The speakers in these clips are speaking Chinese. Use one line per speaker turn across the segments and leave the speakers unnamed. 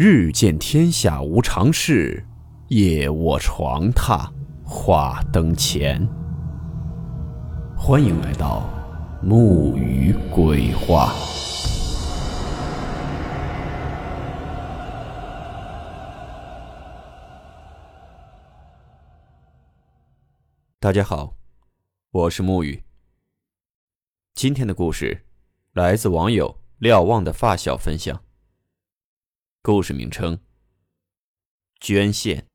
日见天下无常事，夜卧床榻话灯前。欢迎来到木鱼鬼话。大家好，我是木鱼。今天的故事来自网友瞭望的发小分享。故事名称：捐献。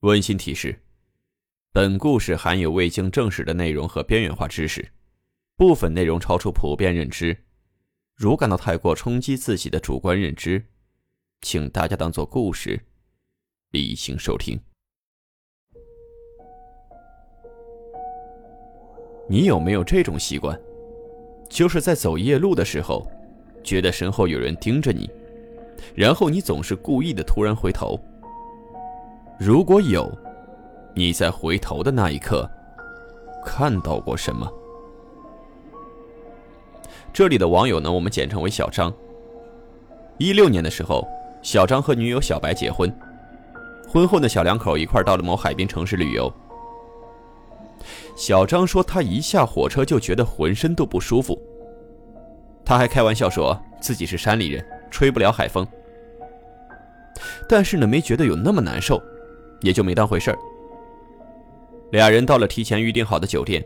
温馨提示：本故事含有未经证实的内容和边缘化知识，部分内容超出普遍认知。如感到太过冲击自己的主观认知，请大家当做故事，理性收听。你有没有这种习惯？就是在走夜路的时候，觉得身后有人盯着你，然后你总是故意的突然回头。如果有，你在回头的那一刻，看到过什么？这里的网友呢，我们简称为小张。一六年的时候，小张和女友小白结婚，婚后的小两口一块到了某海滨城市旅游。小张说：“他一下火车就觉得浑身都不舒服。他还开玩笑说自己是山里人，吹不了海风。但是呢，没觉得有那么难受，也就没当回事儿。俩人到了提前预定好的酒店，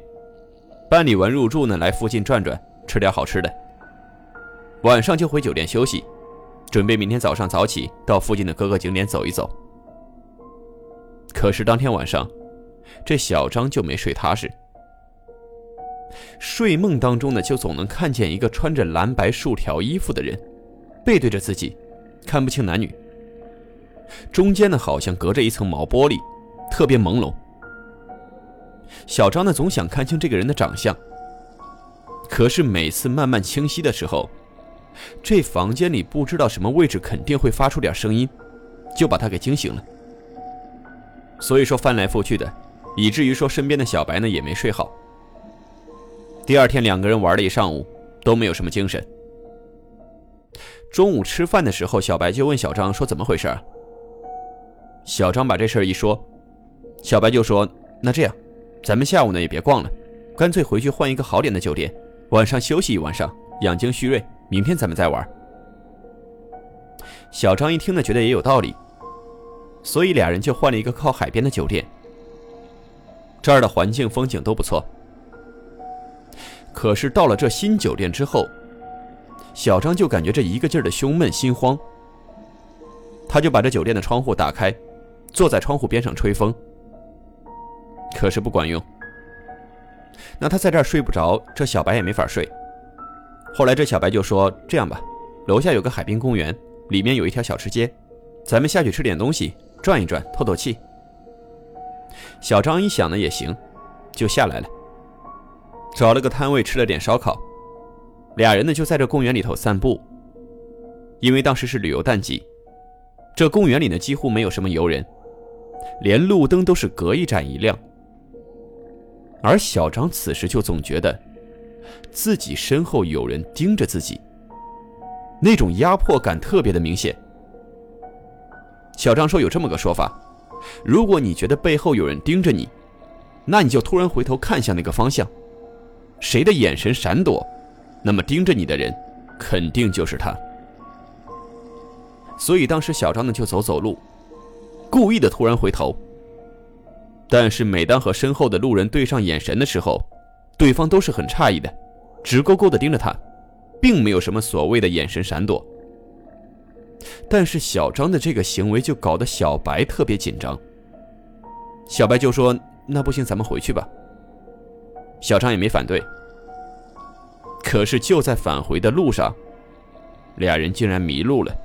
办理完入住呢，来附近转转，吃点好吃的。晚上就回酒店休息，准备明天早上早起到附近的各个景点走一走。可是当天晚上。”这小张就没睡踏实，睡梦当中呢，就总能看见一个穿着蓝白竖条衣服的人，背对着自己，看不清男女。中间呢，好像隔着一层毛玻璃，特别朦胧。小张呢，总想看清这个人的长相，可是每次慢慢清晰的时候，这房间里不知道什么位置肯定会发出点声音，就把他给惊醒了。所以说翻来覆去的。以至于说身边的小白呢也没睡好。第二天两个人玩了一上午，都没有什么精神。中午吃饭的时候，小白就问小张说：“怎么回事啊？”小张把这事儿一说，小白就说：“那这样，咱们下午呢也别逛了，干脆回去换一个好点的酒店，晚上休息一晚上，养精蓄锐，明天咱们再玩。”小张一听呢，觉得也有道理，所以俩人就换了一个靠海边的酒店。这儿的环境风景都不错，可是到了这新酒店之后，小张就感觉这一个劲儿的胸闷心慌。他就把这酒店的窗户打开，坐在窗户边上吹风，可是不管用。那他在这儿睡不着，这小白也没法睡。后来这小白就说：“这样吧，楼下有个海滨公园，里面有一条小吃街，咱们下去吃点东西，转一转，透透气。”小张一想呢也行，就下来了，找了个摊位吃了点烧烤，俩人呢就在这公园里头散步。因为当时是旅游淡季，这公园里呢几乎没有什么游人，连路灯都是隔一盏一亮。而小张此时就总觉得，自己身后有人盯着自己，那种压迫感特别的明显。小张说有这么个说法。如果你觉得背后有人盯着你，那你就突然回头看向那个方向，谁的眼神闪躲，那么盯着你的人肯定就是他。所以当时小张呢就走走路，故意的突然回头。但是每当和身后的路人对上眼神的时候，对方都是很诧异的，直勾勾的盯着他，并没有什么所谓的眼神闪躲。但是小张的这个行为就搞得小白特别紧张。小白就说：“那不行，咱们回去吧。”小张也没反对。可是就在返回的路上，俩人竟然迷路了。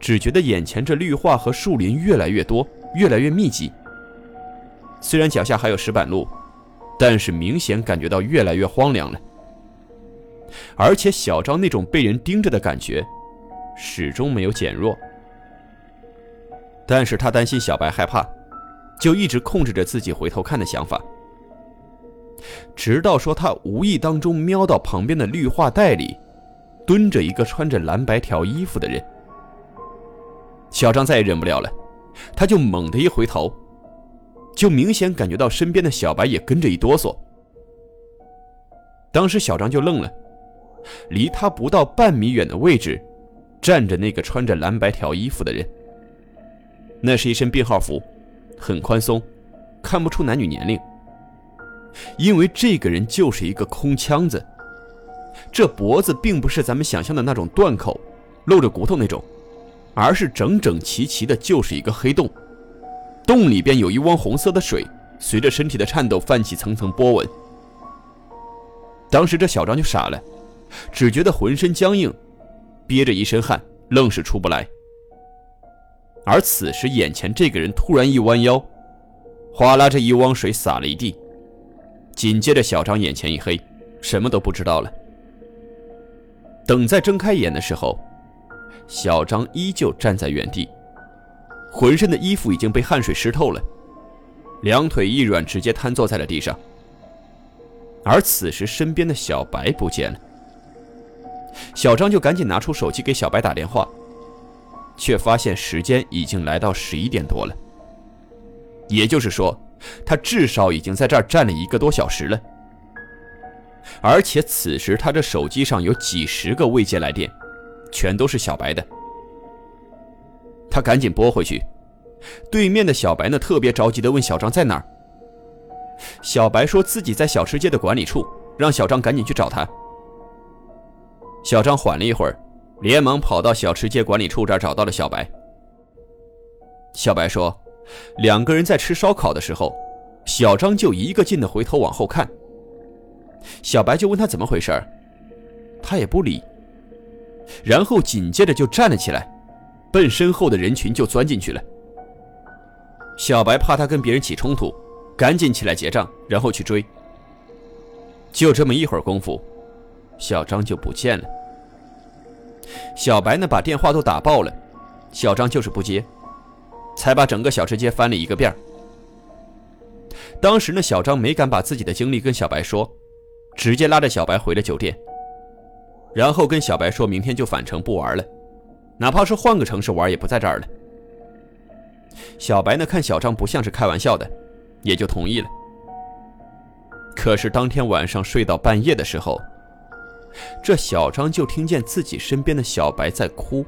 只觉得眼前这绿化和树林越来越多，越来越密集。虽然脚下还有石板路，但是明显感觉到越来越荒凉了。而且小张那种被人盯着的感觉。始终没有减弱，但是他担心小白害怕，就一直控制着自己回头看的想法。直到说他无意当中瞄到旁边的绿化带里，蹲着一个穿着蓝白条衣服的人。小张再也忍不了了，他就猛地一回头，就明显感觉到身边的小白也跟着一哆嗦。当时小张就愣了，离他不到半米远的位置，站着那个穿着蓝白条衣服的人。那是一身病号服，很宽松，看不出男女年龄。因为这个人就是一个空腔子，这脖子并不是咱们想象的那种断口，露着骨头那种，而是整整齐齐的，就是一个黑洞，洞里边有一汪红色的水，随着身体的颤抖泛起层层波纹。当时这小张就傻了，只觉得浑身僵硬，憋着一身汗，愣是出不来。而此时眼前这个人突然一弯腰，哗啦，这一汪水洒了一地。紧接着小张眼前一黑，什么都不知道了。等再睁开眼的时候，小张依旧站在原地，浑身的衣服已经被汗水湿透了，两腿一软，直接瘫坐在了地上。而此时，身边的小白不见了。小张就赶紧拿出手机给小白打电话，却发现时间已经来到十一点多了。也就是说，他至少已经在这儿站了一个多小时了。而且此时他这手机上有几十个未接来电，全都是小白的。他赶紧拨回去，对面的小白呢，特别着急的问小张在哪儿。小白说自己在小吃街的管理处，让小张赶紧去找他。小张缓了一会儿，连忙跑到小吃街管理处这儿找到了小白。小白说，两个人在吃烧烤的时候，小张就一个劲的回头往后看。小白就问他怎么回事他也不理，然后紧接着就站了起来，奔身后的人群就钻进去了。小白怕他跟别人起冲突。赶紧起来结账，然后去追。就这么一会儿功夫，小张就不见了。小白呢，把电话都打爆了，小张就是不接，才把整个小吃街翻了一个遍。当时呢，小张没敢把自己的经历跟小白说，直接拉着小白回了酒店，然后跟小白说明天就返程不玩了，哪怕是换个城市玩也不在这儿了。小白呢，看小张不像是开玩笑的。也就同意了。可是当天晚上睡到半夜的时候，这小张就听见自己身边的小白在哭。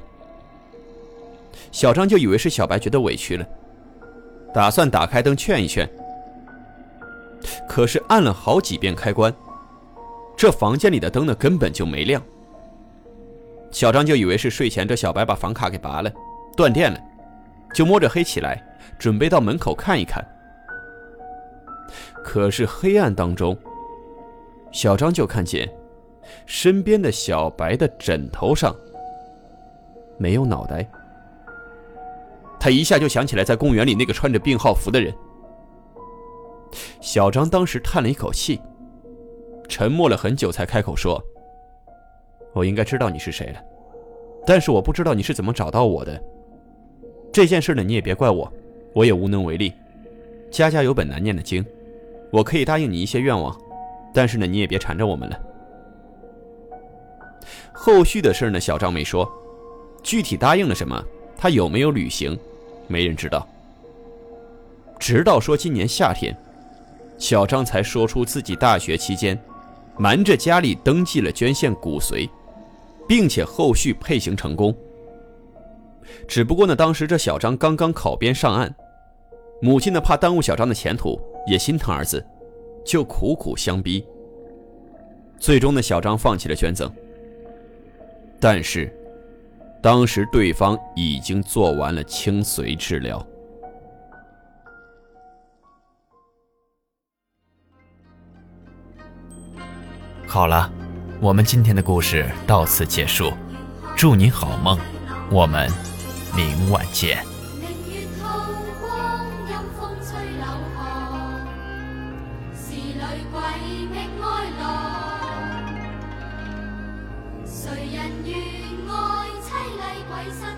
小张就以为是小白觉得委屈了，打算打开灯劝一劝。可是按了好几遍开关，这房间里的灯呢根本就没亮。小张就以为是睡前这小白把房卡给拔了，断电了，就摸着黑起来，准备到门口看一看。可是黑暗当中，小张就看见身边的小白的枕头上没有脑袋。他一下就想起来在公园里那个穿着病号服的人。小张当时叹了一口气，沉默了很久，才开口说：“我应该知道你是谁了，但是我不知道你是怎么找到我的。这件事呢，你也别怪我，我也无能为力。家家有本难念的经。”我可以答应你一些愿望，但是呢，你也别缠着我们了。后续的事呢，小张没说，具体答应了什么，他有没有履行，没人知道。直到说今年夏天，小张才说出自己大学期间瞒着家里登记了捐献骨髓，并且后续配型成功。只不过呢，当时这小张刚刚考编上岸，母亲呢怕耽误小张的前途。也心疼儿子，就苦苦相逼。最终呢，小张放弃了捐赠。但是，当时对方已经做完了清髓治疗。
好了，我们今天的故事到此结束，祝你好梦，我们明晚见。
谁人愿爱凄厉鬼身？